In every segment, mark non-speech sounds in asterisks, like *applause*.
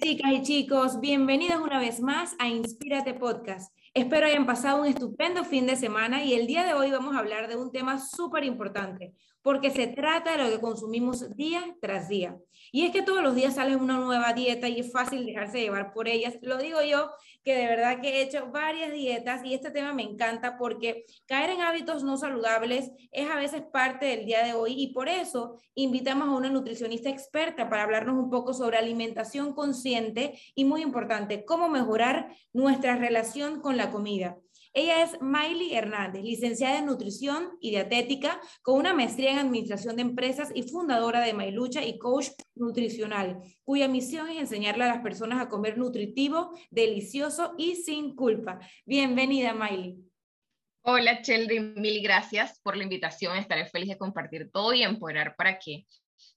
chicas y chicos, bienvenidos una vez más a Inspírate Podcast. Espero hayan pasado un estupendo fin de semana y el día de hoy vamos a hablar de un tema súper importante, porque se trata de lo que consumimos día tras día. Y es que todos los días sale una nueva dieta y es fácil dejarse llevar por ellas. Lo digo yo, que de verdad que he hecho varias dietas y este tema me encanta porque caer en hábitos no saludables es a veces parte del día de hoy y por eso invitamos a una nutricionista experta para hablarnos un poco sobre alimentación consciente y muy importante, cómo mejorar nuestra relación con la comida. Ella es Miley Hernández, licenciada en nutrición y dietética, con una maestría en administración de empresas y fundadora de Mailucha y coach nutricional, cuya misión es enseñarle a las personas a comer nutritivo, delicioso y sin culpa. Bienvenida, Miley. Hola, Chelsea, mil gracias por la invitación. Estaré feliz de compartir todo y empoderar para que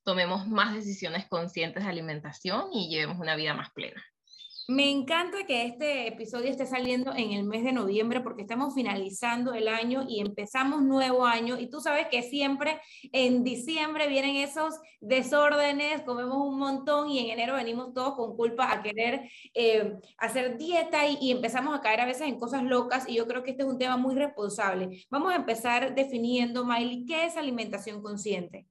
tomemos más decisiones conscientes de alimentación y llevemos una vida más plena. Me encanta que este episodio esté saliendo en el mes de noviembre porque estamos finalizando el año y empezamos nuevo año y tú sabes que siempre en diciembre vienen esos desórdenes, comemos un montón y en enero venimos todos con culpa a querer eh, hacer dieta y, y, empezamos a caer a veces en cosas locas y yo creo que este es un tema muy responsable. Vamos a empezar definiendo, Miley, ¿qué es alimentación consciente?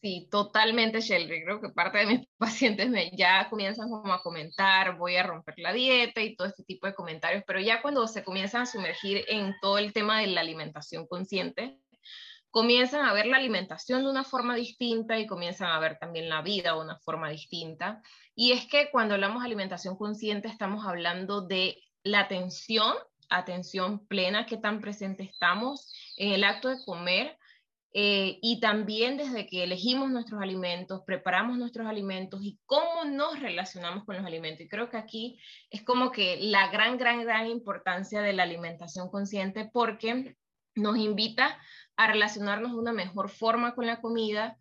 Sí, totalmente, Shelby. Creo que parte de mis *laughs* pacientes me, ya comienzan como a comentar, voy a romper la dieta y todo este tipo de comentarios, pero ya cuando se comienzan a sumergir en todo el tema de la alimentación consciente, comienzan a ver la alimentación de una forma distinta y comienzan a ver también la vida de una forma distinta. Y es que cuando hablamos de alimentación consciente estamos hablando de la atención, atención plena, que tan presente estamos en el acto de comer eh, y también desde que elegimos nuestros alimentos, preparamos nuestros alimentos y cómo nos relacionamos con los alimentos. Y creo que aquí es como que la gran, gran, gran importancia de la alimentación consciente porque nos invita a relacionarnos de una mejor forma con la comida,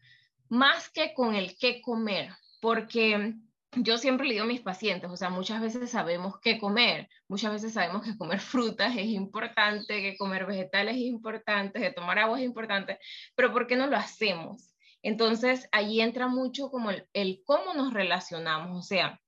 más que con el qué comer, porque yo siempre le digo a mis pacientes, o sea, muchas veces sabemos qué comer, muchas veces sabemos que comer *laughs* frutas es importante, que comer vegetales es importante, que tomar agua es importante, pero ¿por qué no lo hacemos? Entonces, ahí entra mucho como el, cómo nos relacionamos, o sea,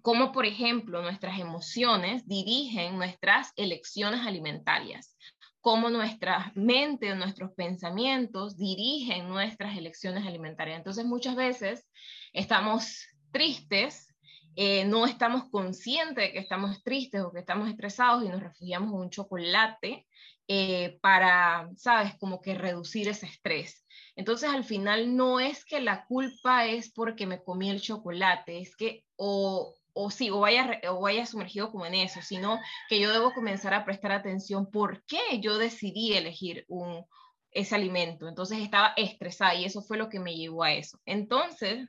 cómo, por ejemplo, nuestras emociones dirigen nuestras elecciones alimentarias, cómo nuestra mente, nuestros pensamientos dirigen nuestras elecciones alimentarias. Entonces, muchas veces estamos tristes, eh, no estamos conscientes de que estamos tristes o que estamos estresados y nos refugiamos en un chocolate eh, para, sabes, como que reducir ese estrés. Entonces al final no es que la culpa es porque me comí el chocolate, es que o, o sí, o vaya, o vaya sumergido como en eso, sino que yo debo comenzar a prestar atención por qué yo decidí elegir un, ese alimento. Entonces estaba estresada y eso fue lo que me llevó a eso. Entonces,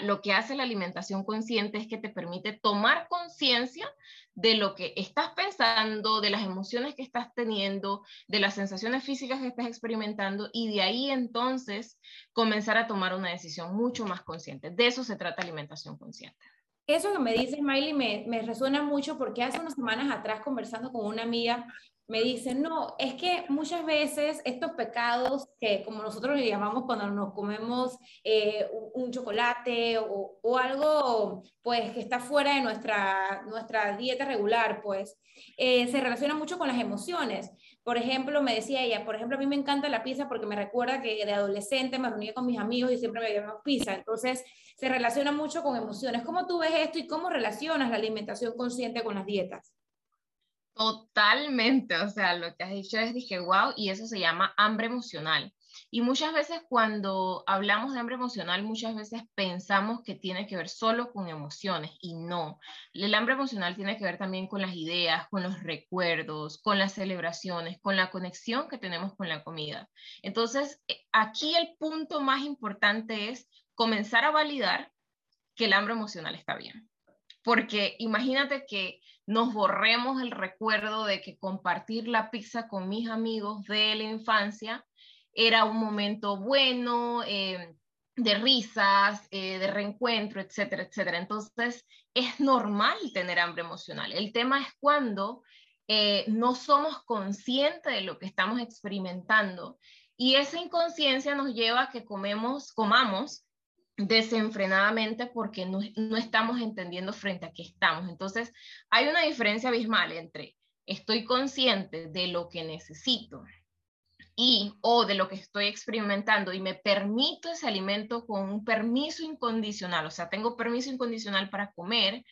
lo que hace la alimentación consciente es que te permite tomar conciencia de lo que estás pensando, de las emociones que estás teniendo, de las sensaciones físicas que estás experimentando y de ahí entonces comenzar a tomar una decisión mucho más consciente. De eso se trata alimentación consciente. Eso que me dices, Miley, me, me resuena mucho porque hace unas semanas atrás conversando con una amiga, me dicen, no, es que muchas veces estos pecados que como nosotros le llamamos cuando nos comemos eh, un, chocolate o, algo pues que está fuera de nuestra, nuestra dieta regular, pues eh, se relaciona mucho con las emociones. Por ejemplo, me decía ella, por ejemplo, a mí me encanta la pizza porque me recuerda que de adolescente me reunía con mis amigos y siempre me llevamos pizza. Entonces, se relaciona mucho con emociones. ¿Cómo tú ves esto y cómo relacionas la alimentación consciente con las dietas? Totalmente, o sea, lo que has dicho es, dije, wow, y eso se llama hambre emocional. Y muchas veces cuando hablamos de hambre emocional, muchas veces pensamos que tiene que ver solo con emociones y no. El hambre emocional tiene que ver también con las ideas, con los recuerdos, con las celebraciones, con la conexión que tenemos con la comida. Entonces, eh, aquí el punto más importante es comenzar a validar que el hambre emocional está bien. Porque imagínate que nos borremos el recuerdo de que compartir la pizza con mis amigos de la infancia era un momento bueno, eh, de risas, eh, de reencuentro, etcétera, etcétera. Entonces, es normal tener hambre emocional. El tema es cuando eh, no somos conscientes de lo que estamos experimentando y esa inconsciencia nos lleva a que comemos, comamos desenfrenadamente porque no, no, estamos entendiendo frente a qué estamos. Entonces, hay una diferencia abismal entre estoy consciente de lo que necesito y o de lo que estoy experimentando y me permito ese alimento con un permiso incondicional, o sea, tengo permiso incondicional para comer,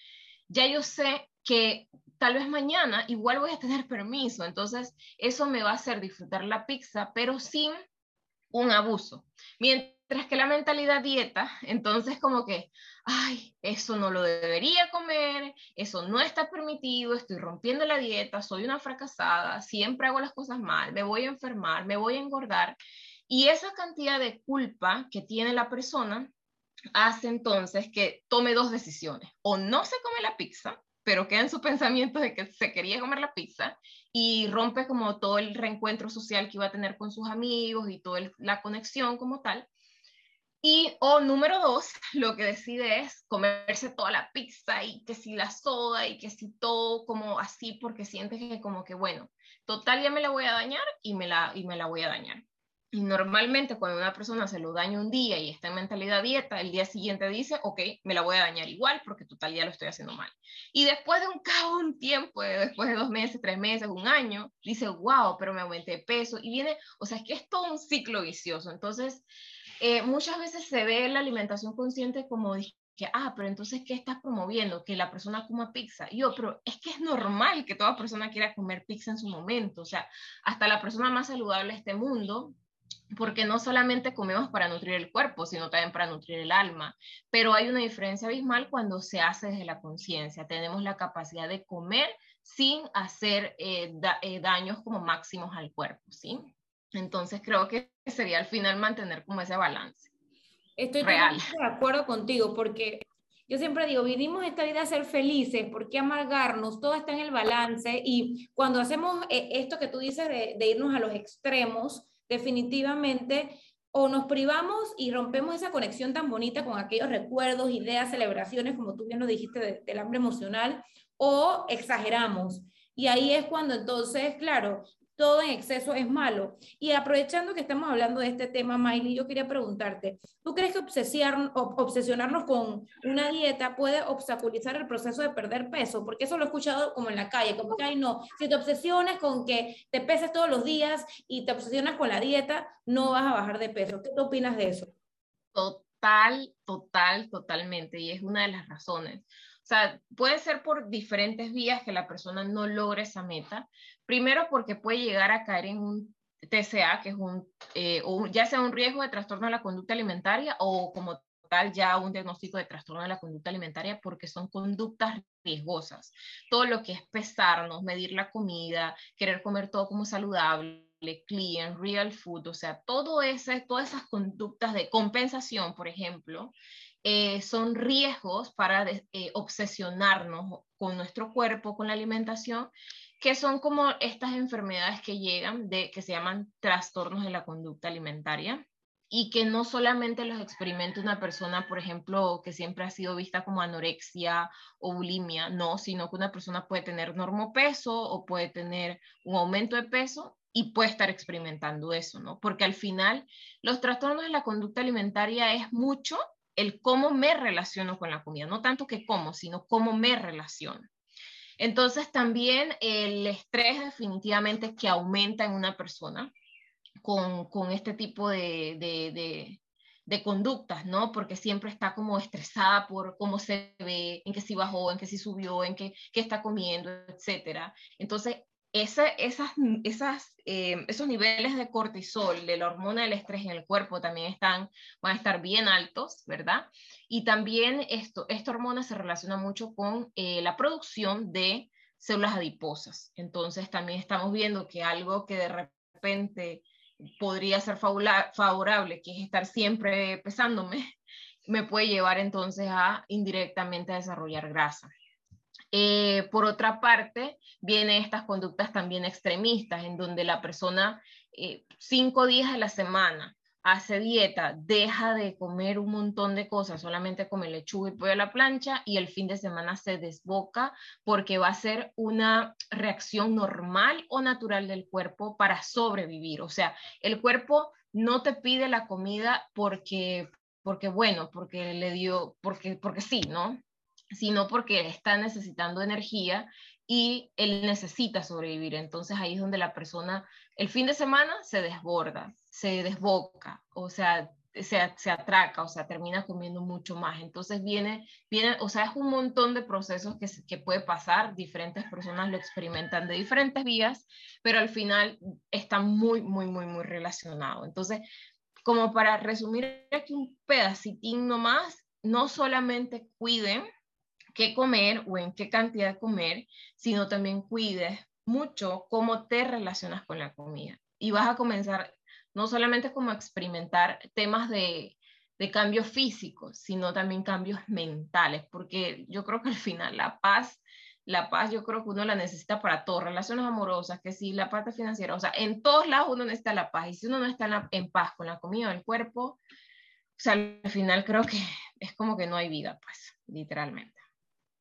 ya yo sé que tal vez mañana igual voy a tener permiso, entonces eso me va a hacer disfrutar la pizza, pero sin un abuso. Mientras que la mentalidad dieta, entonces como que, ay, eso no lo debería comer, eso no está permitido, estoy rompiendo la dieta, soy una fracasada, siempre hago las cosas mal, me voy a enfermar, me voy a engordar. Y esa cantidad de culpa que tiene la persona hace entonces que tome dos decisiones. O no se come la pizza, pero queda en su pensamiento de que se quería comer la pizza y rompe como todo el reencuentro social que iba a tener con sus amigos y toda la conexión como tal. Y, o número dos, *laughs* lo que decide es comerse toda la pizza y que si la soda y que si todo como así porque siente que como que, bueno, total ya me la voy a dañar y me la, y me la voy a dañar. Y normalmente cuando una persona se lo daña un día y está en mentalidad dieta, el día siguiente dice, ok, me la voy a dañar igual porque total ya lo estoy haciendo mal. Y después de un cabo, un tiempo, después de dos meses, tres meses, un año, dice, wow, pero me aumenté de peso. Y viene, o sea, es que es todo un ciclo vicioso. Entonces, eh, muchas veces se ve la alimentación consciente como que, ah, pero entonces, ¿qué estás promoviendo? Que la persona coma pizza. Y yo, pero es que es normal que toda persona quiera comer pizza en su momento. O sea, hasta la persona más saludable de este mundo porque no solamente comemos para nutrir el cuerpo, sino también para nutrir el alma. Pero hay una diferencia abismal cuando se hace desde la conciencia. Tenemos la capacidad de comer sin hacer eh, eh, daños como máximos al cuerpo, ¿sí? Entonces creo que sería al final mantener como ese balance. Estoy real. de acuerdo contigo, porque yo siempre digo, vivimos esta vida a ser felices, ¿por qué amargarnos? Todo está en el balance y cuando hacemos eh, esto que tú dices de, de irnos a los extremos, definitivamente o nos privamos y rompemos esa conexión tan bonita con aquellos recuerdos, ideas, celebraciones, como tú bien lo dijiste, del hambre emocional, o exageramos. Y ahí es cuando entonces, claro, todo en exceso es malo. Y aprovechando que estamos hablando de este tema, Miley, yo quería preguntarte, ¿tú crees que obsesionarnos con una dieta puede obstaculizar el proceso de perder peso? Porque eso lo he escuchado como en la calle, como que, ay, no, si te obsesionas con que te peses todos los días y te obsesionas con la dieta, no vas a bajar de peso. ¿Qué opinas de eso? Total, total, totalmente. Y es una de las razones. O sea, puede ser por diferentes vías que la persona no logre esa meta. Primero porque puede llegar a caer en un TCA, que es un, eh, ya sea un riesgo de trastorno de la conducta alimentaria o como tal ya un diagnóstico de trastorno de la conducta alimentaria porque son conductas riesgosas. Todo lo que es pesarnos, medir la comida, querer comer todo como saludable, clean, real food, o sea, todo ese, todas esas conductas de compensación, por ejemplo, eh, son riesgos para eh, obsesionarnos con nuestro cuerpo, con la alimentación, que son como estas enfermedades que llegan, de, que se llaman trastornos de la conducta alimentaria y que no solamente los experimenta una persona, por ejemplo, que siempre ha sido vista como anorexia o bulimia, no, sino que una persona puede tener normopeso o puede tener un aumento de peso y puede estar experimentando eso, ¿no? Porque al final los trastornos de la conducta alimentaria es mucho el cómo me relaciono con la comida, no tanto que como, sino cómo me relaciono. Entonces también el estrés definitivamente que aumenta en una persona con, este tipo de, conductas, ¿no? Porque siempre está como estresada por cómo se ve, en qué si bajó, en qué si subió, en qué, qué está comiendo, etcétera. Entonces esas, eh, esos niveles de cortisol, de la hormona del estrés en el cuerpo también están, van a estar bien altos, ¿verdad? Y también esto, esta hormona se relaciona mucho con eh, la producción de células adiposas. Entonces también estamos viendo que algo que de repente podría ser favorable, que es estar siempre pesándome, *laughs* me puede llevar entonces a indirectamente a desarrollar grasa. Eh, por otra parte, vienen estas conductas también extremistas, en donde la persona eh, cinco días a la semana hace dieta, deja de comer un montón de cosas, solamente come lechuga y pollo a la plancha y el fin de semana se desboca porque va a ser una reacción normal o natural del cuerpo para sobrevivir. O sea, el cuerpo no te pide la comida porque porque bueno, porque le dio, porque, porque sí, ¿no? Sino porque está necesitando energía y él necesita sobrevivir. Entonces ahí es donde la persona, el fin de semana se desborda, se desboca, o sea, se, se, atraca, o sea, termina comiendo mucho más. Entonces viene, viene, o sea, es un montón de procesos que, que puede pasar, diferentes personas lo experimentan de diferentes vías, pero al final está muy, muy, muy, muy relacionado. Entonces, como para resumir aquí un pedacitín nomás, no solamente cuiden qué comer o en qué cantidad comer, sino también cuides mucho cómo te relacionas con la comida. Y vas a comenzar no solamente como a experimentar temas de, de cambios físicos, sino también cambios mentales, porque yo creo que al final la paz, la paz yo creo que uno la necesita para todo, relaciones amorosas, que sí, la parte financiera, o sea, en todos lados uno necesita la paz, y si uno no está en, en paz con la comida del cuerpo, o sea, al final creo que es como que no hay vida, pues, literalmente.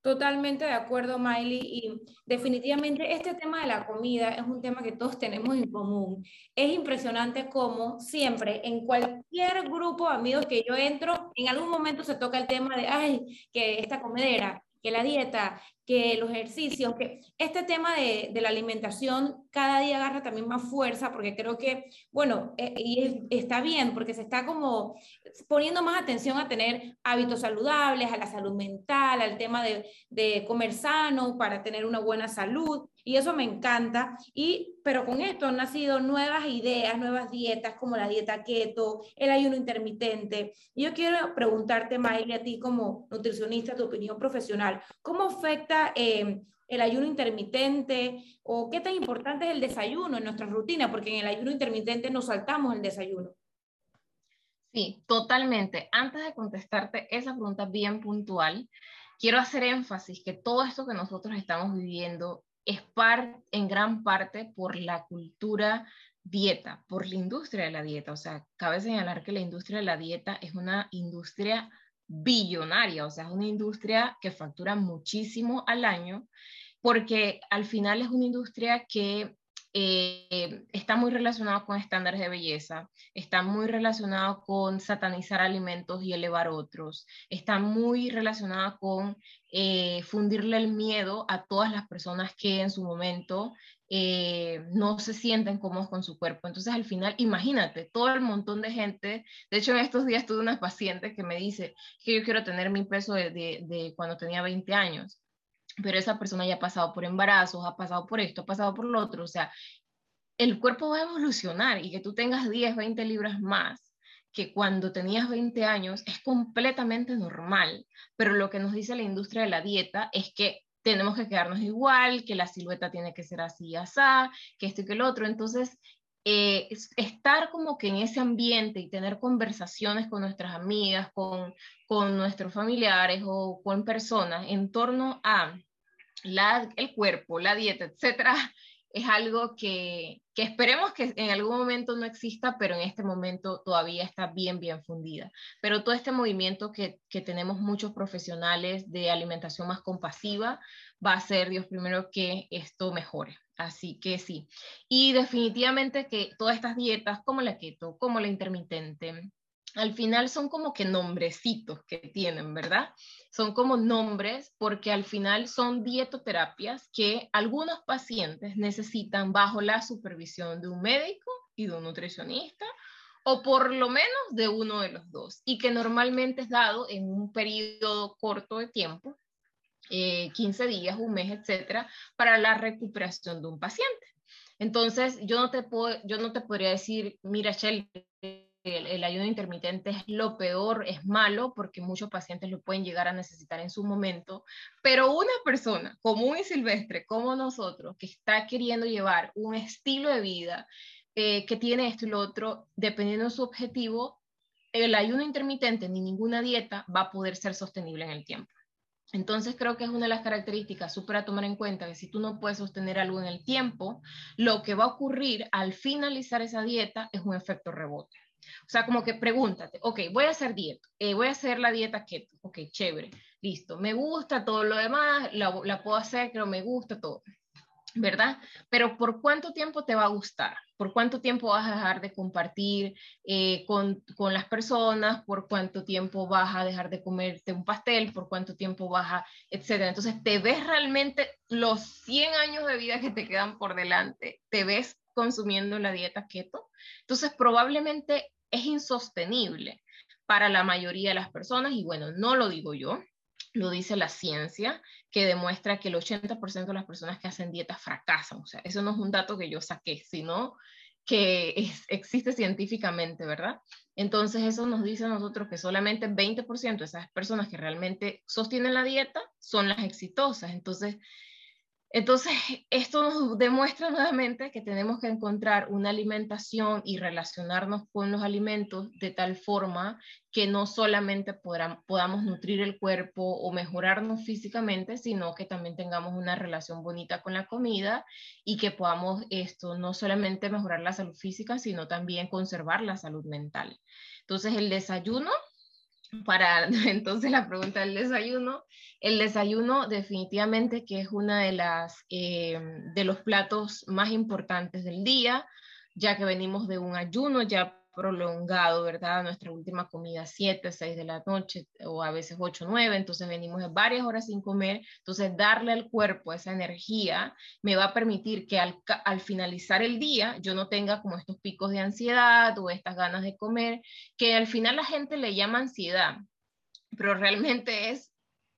Totalmente de acuerdo, Miley. Y definitivamente este tema de la comida es un tema que todos tenemos en común. Es impresionante cómo siempre en cualquier grupo de amigos que yo entro, en algún momento se toca el tema de, ay, que esta comedera, que la dieta, que los ejercicios, que este tema de, de, la alimentación cada día agarra también más fuerza, porque creo que, bueno, eh, y está bien, porque se está como poniendo más atención a tener hábitos saludables, a la salud mental, al tema de, de comer sano para tener una buena salud y eso me encanta. Y, pero con esto han nacido nuevas ideas, nuevas dietas como la dieta keto, el ayuno intermitente. Y yo quiero preguntarte, Miley, a ti como nutricionista, tu opinión profesional, ¿cómo afecta eh, el ayuno intermitente o qué tan importante es el desayuno en nuestra rutina? Porque en el ayuno intermitente nos saltamos el desayuno. Sí, totalmente. Antes de contestarte esa pregunta bien puntual, quiero hacer énfasis que todo esto que nosotros estamos viviendo es en gran parte por la cultura dieta, por la industria de la dieta. O sea, cabe señalar que la industria de la dieta es una industria billonaria, o sea, es una industria que factura muchísimo al año, porque al final es una industria que eh, está muy relacionado con estándares de belleza, está muy relacionado con satanizar alimentos y elevar otros, está muy relacionado con eh, fundirle el miedo a todas las personas que en su momento eh, no se sienten cómodos con su cuerpo. Entonces, al final, imagínate, todo el montón de gente, de hecho, en estos días tuve una paciente que me dice que yo quiero tener mi peso de cuando tenía 20 años pero esa persona ya ha pasado por embarazos, ha pasado por esto, ha pasado por lo otro, o sea, el cuerpo va a evolucionar y que tú tengas 10, 20 libras más que cuando tenías 20 años es completamente normal, pero lo que nos dice la industria de la dieta es que tenemos que quedarnos igual, que la silueta tiene que ser así, así, que esto y que el otro, entonces eh, estar como que en ese ambiente y tener conversaciones con nuestras amigas, con, con nuestros familiares o con personas en torno a la, el cuerpo, la dieta, etcétera, *laughs* es algo que, que, esperemos que en algún momento no exista, pero en este momento todavía está bien, bien fundida. Pero todo este movimiento que, que tenemos muchos profesionales de alimentación más compasiva va a ser, Dios primero, que esto mejore. Así que sí. Y definitivamente que todas estas dietas, como la keto, como la intermitente, al final son como que nombrecitos que tienen, ¿verdad? Son como nombres porque al final son dietoterapias que algunos pacientes necesitan bajo la supervisión de un médico y de un nutricionista o por lo menos de uno de los dos y que normalmente es dado en un periodo corto de tiempo, 15 eh, días, un mes, etcétera, para la recuperación de un paciente. Entonces, yo no te, puedo, yo no te podría decir, mira, Shelly, el, ayuno intermitente es lo peor, es malo, porque muchos pacientes lo pueden llegar a necesitar en su momento, pero una persona común y silvestre como nosotros, que está queriendo llevar un estilo de vida eh, que tiene esto y lo otro, dependiendo de su objetivo, el ayuno intermitente ni ninguna dieta va a poder ser sostenible en el tiempo. Entonces creo que es una de las características súper a tomar en cuenta, que si tú no puedes sostener algo en el tiempo, lo que va a ocurrir al finalizar esa dieta es un efecto rebote. O sea, como que pregúntate, ok, voy a hacer dieta, eh, voy a hacer la dieta keto, ok, chévere, listo, me gusta todo lo demás, la, la puedo hacer, pero me gusta todo. ¿Verdad? Pero ¿por cuánto tiempo te va a gustar? ¿Por cuánto tiempo vas a dejar de compartir eh, con, con, las personas? ¿Por cuánto tiempo vas a dejar de comerte un pastel? ¿Por cuánto tiempo vas a, etcétera? Entonces, ¿te ves realmente los 100 años de vida que te quedan por delante? ¿Te ves consumiendo la dieta keto? Entonces, probablemente es insostenible para la mayoría de las personas y bueno, no lo digo yo, lo dice la ciencia, que demuestra que el 80% de las personas que hacen dieta fracasan. O sea, eso no es un dato que yo saqué, sino que existe científicamente, ¿verdad? Entonces eso nos dice a nosotros que solamente 20% de esas personas que realmente sostienen la dieta son las exitosas. Entonces, entonces, *laughs* esto nos demuestra nuevamente que tenemos que encontrar una alimentación y relacionarnos con los alimentos de tal forma que no solamente podamos nutrir el cuerpo o mejorarnos físicamente, sino que también tengamos una relación bonita con la comida y que podamos esto no solamente mejorar la salud física, sino también conservar la salud mental. Entonces, el desayuno para *laughs* entonces la pregunta del desayuno. El desayuno definitivamente que es una de las eh, de los platos más importantes del día, ya que venimos de un ayuno ya prolongado, ¿verdad? Nuestra última comida 7, 6 de la noche o a veces 8, 9, entonces venimos varias horas sin comer, entonces darle al cuerpo esa energía me va a permitir que al, al finalizar el día yo no tenga como estos picos de ansiedad o estas ganas de comer, que al final la gente le llama ansiedad, pero realmente es,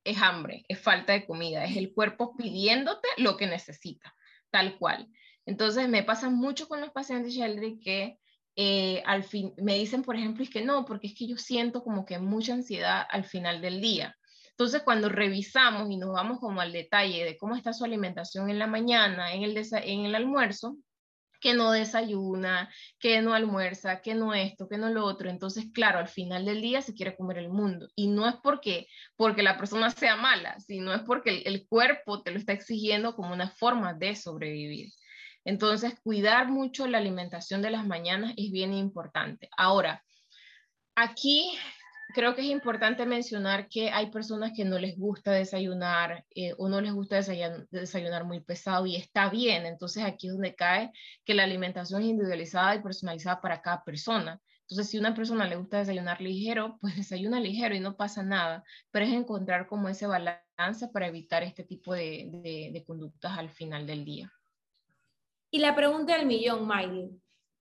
es hambre, es falta de comida, es el cuerpo pidiéndote lo que necesita, tal cual. Entonces me pasa mucho con los pacientes, Sheldry, que eh, al fin, me dicen, por ejemplo, es que no, porque es que yo siento como que mucha ansiedad al final del día. Entonces, cuando revisamos y nos vamos como al detalle de cómo está su alimentación en la mañana, en el, en el almuerzo, que no desayuna, que no almuerza, que no esto, que no lo otro. Entonces, claro, al final del día se quiere comer el mundo. Y no es porque, porque la persona sea mala, sino es porque el cuerpo te lo está exigiendo como una forma de sobrevivir. Entonces, cuidar mucho la alimentación de las mañanas es bien importante. Ahora, aquí creo que es importante mencionar que hay personas que no les gusta desayunar eh, o no les gusta desayunar, muy pesado y está bien. Entonces aquí es donde cae que la alimentación es individualizada y personalizada para cada persona. Entonces si a una persona le gusta desayunar ligero, pues *laughs* desayuna ligero y no pasa nada, pero es encontrar como ese balance para evitar este tipo de conductas al final del día. Y la pregunta del millón, Miley.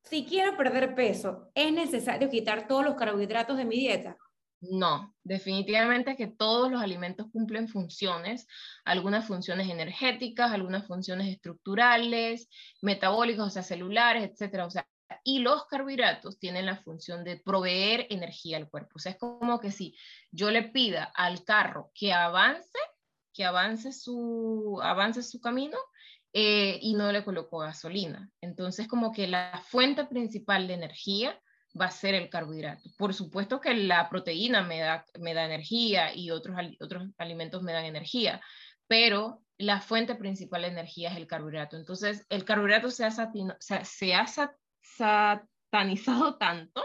Si quiero perder peso, ¿es necesario quitar todos los carbohidratos de mi dieta? No, definitivamente que todos los alimentos cumplen funciones, algunas funciones energéticas, algunas funciones estructurales, metabólicas, o sea, celulares, etcétera. O sea, y los carbohidratos tienen la función de proveer energía al cuerpo. O sea, es como que si yo le pida al carro que avance, que avance su, avance su camino, eh, y no le colocó gasolina. Entonces, como que la fuente principal de energía va a ser el carbohidrato. Por supuesto que la proteína me da, me da energía y otros, otros alimentos me dan energía, pero la fuente principal de energía es el carbohidrato. Entonces, el carbohidrato se ha, se ha satanizado *laughs* tanto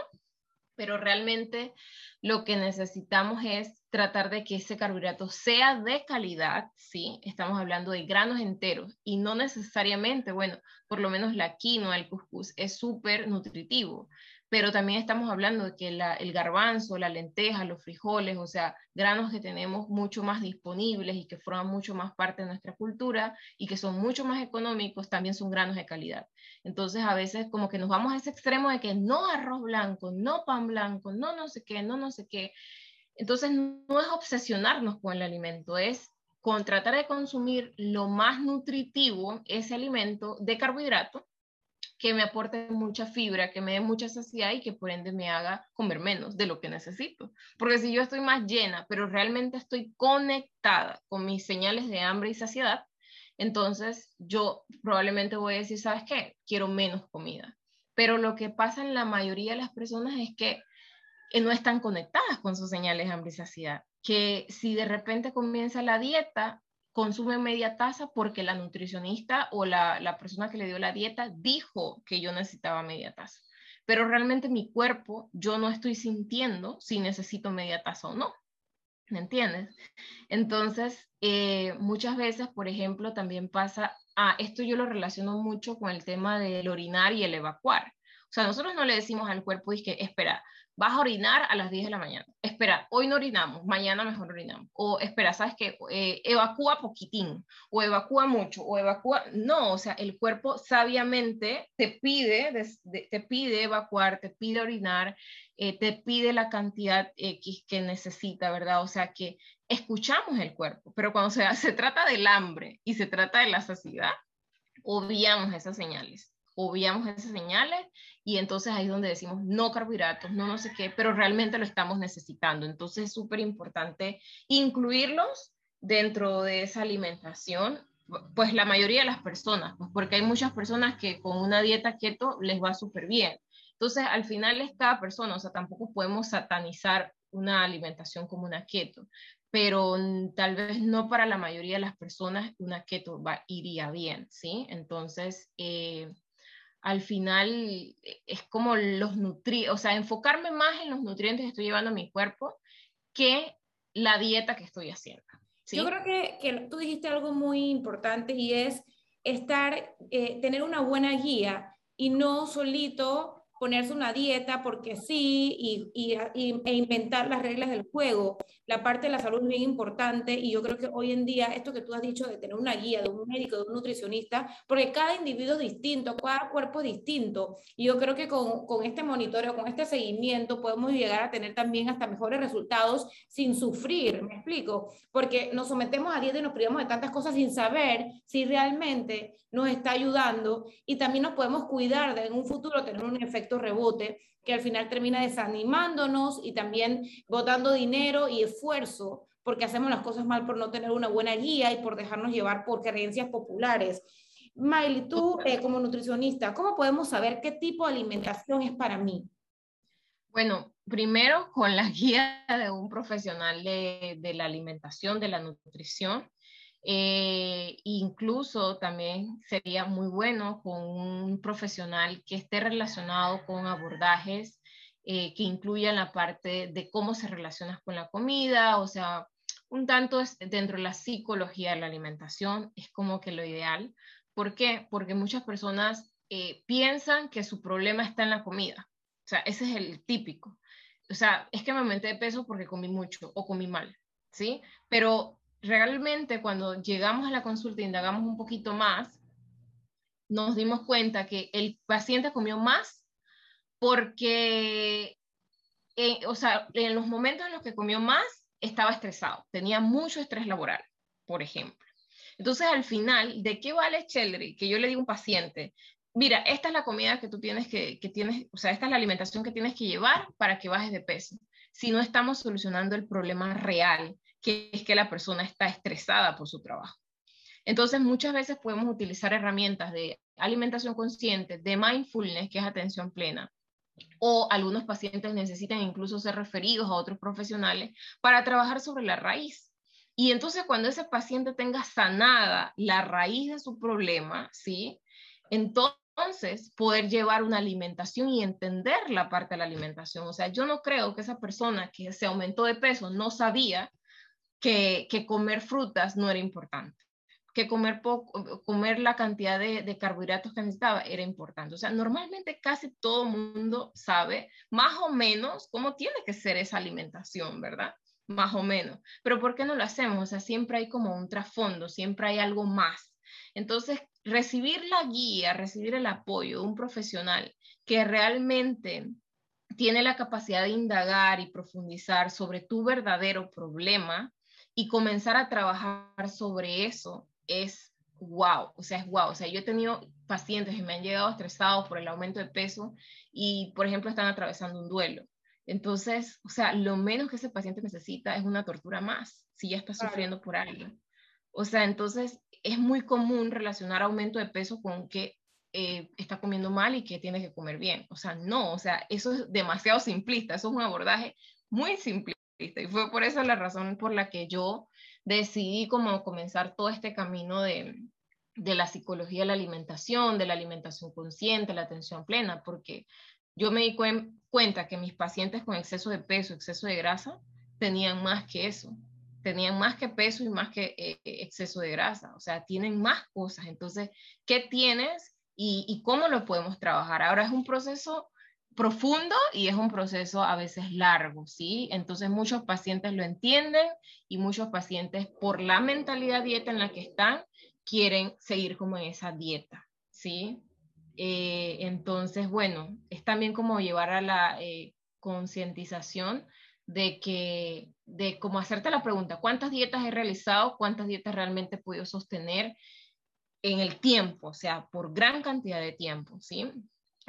pero realmente lo que necesitamos es tratar de que ese carbohidrato sea de calidad, ¿sí? Estamos hablando de granos enteros y no necesariamente, bueno, por lo menos la quinoa, el couscous es súper nutritivo, pero también estamos hablando de que el garbanzo, la lenteja, los frijoles, o sea, granos que tenemos mucho más disponibles y que forman mucho más parte de nuestra cultura y que son mucho más económicos, también son granos de calidad. Entonces, a veces como que nos vamos a ese extremo de que no arroz blanco, no pan blanco, no no sé qué, no no sé qué. Entonces, no es obsesionarnos con el alimento, es con tratar de consumir lo más nutritivo, ese alimento de carbohidrato, que me aporte mucha fibra, que me dé mucha saciedad y que por ende me haga comer menos de lo que necesito. Porque si yo estoy más llena, pero realmente estoy conectada con mis señales de hambre y saciedad, entonces yo probablemente voy a decir, ¿sabes qué? Quiero menos comida. Pero lo que pasa en la mayoría de las personas es que no están conectadas con sus señales de hambre y saciedad. Que si de repente comienza la dieta, consume media taza porque la nutricionista o la, la persona que le dio la dieta dijo que yo necesitaba media taza. Pero realmente mi cuerpo, yo no estoy sintiendo si necesito media taza o no. ¿Me entiendes? Entonces, eh, muchas veces, por ejemplo, también pasa, ah, esto yo lo relaciono mucho con el tema del orinar y el evacuar. O sea, nosotros no le decimos al cuerpo, que espera, vas a orinar a las 10 de la mañana. Espera, hoy no orinamos, mañana mejor orinamos. O espera, ¿sabes qué? Eh, evacúa poquitín, o evacúa mucho, o evacúa... No, o sea, el cuerpo sabiamente te pide, te pide evacuar, te pide orinar, eh, te pide la cantidad X que necesita, ¿verdad? O sea, que escuchamos el cuerpo, pero cuando se, *laughs* se trata del hambre y se trata de la saciedad, obviamos esas señales obviamos esas señales y entonces ahí es donde decimos no carbohidratos, no no sé qué, pero realmente lo estamos necesitando. Entonces es súper importante incluirlos dentro de esa alimentación, pues la mayoría de las personas, pues porque hay muchas personas que con una dieta keto les va súper bien. Entonces al final es cada persona, o sea, tampoco podemos satanizar una alimentación como una keto, pero tal vez no para la mayoría de las personas una keto va, iría bien, ¿sí? Entonces, eh, al final eh, es como los nutrientes, o sea, enfocarme más en los nutrientes que estoy llevando a mi cuerpo que la dieta que estoy haciendo. Yo creo que, que, tú dijiste algo muy importante y es estar, eh, tener una buena guía y no solito ponerse una dieta porque sí y, y, e inventar las reglas del juego. La parte de la salud es bien importante y yo creo que hoy en día esto que tú has dicho de tener una guía de un médico, de un nutricionista, porque cada individuo es distinto, cada cuerpo es distinto y yo creo que con, con este monitoreo, con este seguimiento podemos llegar a tener también hasta mejores resultados sin sufrir, me explico, porque nos sometemos a dieta y nos privamos de tantas cosas sin saber si realmente nos está ayudando y también nos podemos cuidar de en un futuro tener un efecto rebote que al final termina desanimándonos y también botando dinero y esfuerzo porque hacemos las cosas mal por no tener una buena guía y por dejarnos llevar por creencias populares. Miley, tú eh, como nutricionista, ¿cómo podemos saber qué tipo de alimentación es para mí? Bueno, primero con la guía de un profesional de, de la alimentación, de la nutrición, eh, incluso también sería muy bueno con un profesional que esté relacionado con abordajes eh, que incluyan la parte de cómo se relaciona con la comida, o sea, un tanto dentro de la psicología de la alimentación es como que lo ideal. ¿Por qué? Porque muchas personas eh, piensan que su problema está en la comida. O sea, ese es el típico. O sea, es que me aumenté de peso porque comí mucho o comí mal, ¿sí? Pero realmente cuando llegamos a la consulta e indagamos un poquito más, nos dimos cuenta que el paciente comió más porque, eh, o sea, en los momentos en los que comió más, estaba estresado, tenía mucho estrés laboral, por ejemplo. Entonces, al final, ¿de qué vale Chelry? Que yo le digo a un paciente, mira, esta es la comida que tú tienes que, que tienes, o sea, esta es la alimentación que tienes que llevar para que bajes de peso. Si no estamos solucionando el problema real, que es que la persona está estresada por su trabajo. Entonces, muchas veces podemos utilizar herramientas de alimentación consciente, de mindfulness, que es atención plena, o algunos pacientes necesitan incluso ser referidos a otros profesionales para trabajar sobre la raíz. Y entonces cuando ese paciente tenga sanada la raíz de su problema, ¿sí? Entonces poder llevar una alimentación y entender la parte de la alimentación. O sea, yo no creo que esa persona que se aumentó de peso no sabía que, comer frutas no era importante, que comer, poco, comer la cantidad de, carbohidratos que necesitaba era importante. O sea, normalmente casi todo mundo sabe más o menos cómo tiene que ser esa alimentación, ¿verdad? Más o menos. Pero ¿por qué no lo hacemos? O sea, siempre hay como un trasfondo, siempre hay algo más. Entonces, recibir la guía, recibir el apoyo de un profesional que realmente tiene la capacidad de indagar y profundizar sobre tu verdadero problema, y comenzar a trabajar sobre eso es wow, o sea, es wow. O sea, yo he tenido pacientes que me han llegado estresados por el aumento de peso y, por ejemplo, están atravesando un duelo. Entonces, o sea, lo menos que ese paciente necesita es una tortura más, si ya está sufriendo por algo. O sea, entonces es muy común relacionar aumento de peso con que eh, está comiendo mal y que tiene que comer bien. O sea, no, o sea, eso es demasiado simplista, eso es un abordaje muy simple y fue por eso la razón por la que yo decidí como comenzar todo este camino de, de la psicología de la alimentación, de la alimentación consciente, la atención plena, porque yo me di cuenta que mis pacientes con exceso de peso, exceso de grasa, tenían más que eso, tenían más que peso y más que eh, exceso de grasa, o sea, tienen más cosas. Entonces, ¿qué tienes y, y cómo lo podemos trabajar? Ahora es un proceso profundo y es un proceso a veces largo, ¿sí? Entonces muchos pacientes lo entienden y muchos pacientes por la mentalidad dieta en la que están quieren seguir como en esa dieta, ¿sí? Eh, entonces, bueno, es también como llevar a la eh, concientización de que, de como hacerte la pregunta, ¿cuántas dietas he realizado? ¿Cuántas dietas realmente he podido sostener en el tiempo? O sea, por gran cantidad de tiempo, ¿sí?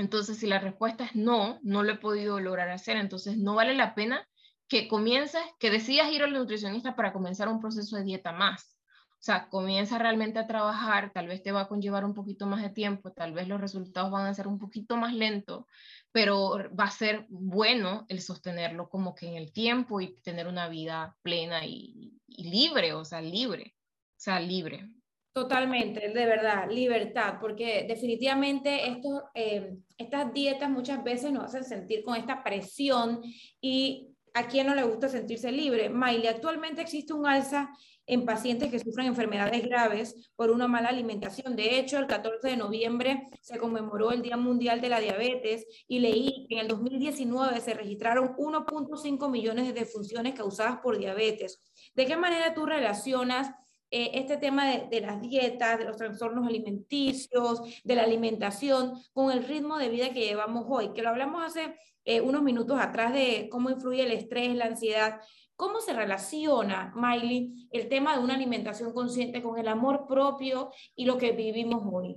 Entonces, si la respuesta es no, no lo he podido lograr hacer, entonces no vale la pena que comiences, que decidas ir al nutricionista para comenzar un proceso de dieta más. O sea, comienza realmente a trabajar, tal vez te va a conllevar un poquito más de tiempo, tal vez los resultados van a ser un poquito más lentos, pero va a ser bueno el sostenerlo como que en el tiempo y tener una vida plena y, y libre, o sea, libre, o sea, libre. Totalmente, de verdad, libertad, porque definitivamente estos, eh, estas dietas muchas veces nos hacen sentir con esta presión y a quién no le gusta sentirse libre. Maile, actualmente existe un alza en pacientes que sufren enfermedades graves por una mala alimentación. De hecho, el 14 de noviembre se conmemoró el Día Mundial de la Diabetes y leí que en el 2019 se registraron 1.5 millones de defunciones causadas por diabetes. ¿De qué manera tú relacionas eh, este tema de, las dietas, de los trastornos alimenticios, de la alimentación, con el ritmo de vida que llevamos hoy, que lo hablamos hace eh, unos minutos atrás de cómo influye el estrés, la ansiedad. ¿Cómo se relaciona, Miley, el tema de una alimentación consciente con el amor propio y lo que vivimos hoy?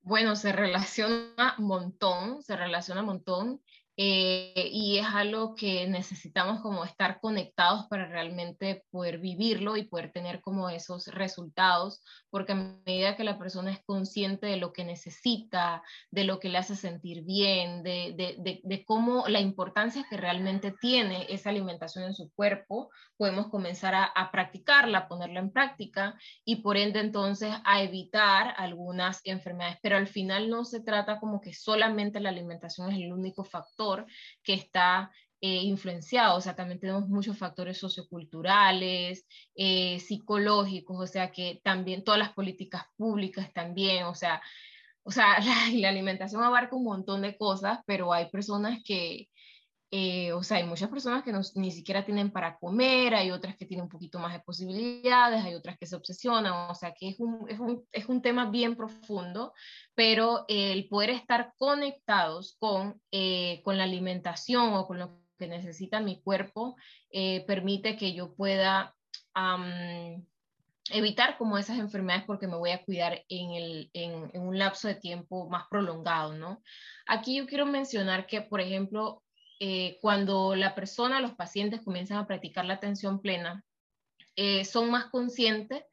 Bueno, se relaciona un montón, se relaciona un montón. Eh, y es algo que necesitamos como estar conectados para realmente poder vivirlo y poder tener como esos resultados, porque a medida que la persona es consciente de lo que necesita, de lo que le hace sentir bien, de, de, de, cómo la importancia que realmente tiene esa alimentación en su cuerpo, podemos comenzar a, a practicarla, ponerla en práctica y por ende entonces a evitar algunas enfermedades, pero al final no se trata como que solamente la alimentación es el único factor que está eh, influenciado, o sea, también tenemos muchos factores socioculturales, eh, psicológicos, o sea, que también todas las políticas públicas también, o sea, o sea, *laughs* la alimentación abarca un montón de cosas, pero hay personas que, eh, o sea, hay muchas personas que ni siquiera tienen para comer, hay otras que tienen un poquito más de posibilidades, hay otras que se obsesionan, o sea, que es un, es un, es un tema bien profundo, pero el poder estar conectados con, eh, con la alimentación o con lo que necesita mi cuerpo eh, permite que yo pueda evitar como esas enfermedades porque me voy a cuidar en, el, en, en un lapso de tiempo más prolongado, ¿no? Aquí yo quiero mencionar que, por ejemplo, eh, cuando la persona, los pacientes comienzan a practicar la atención plena, eh, son más conscientes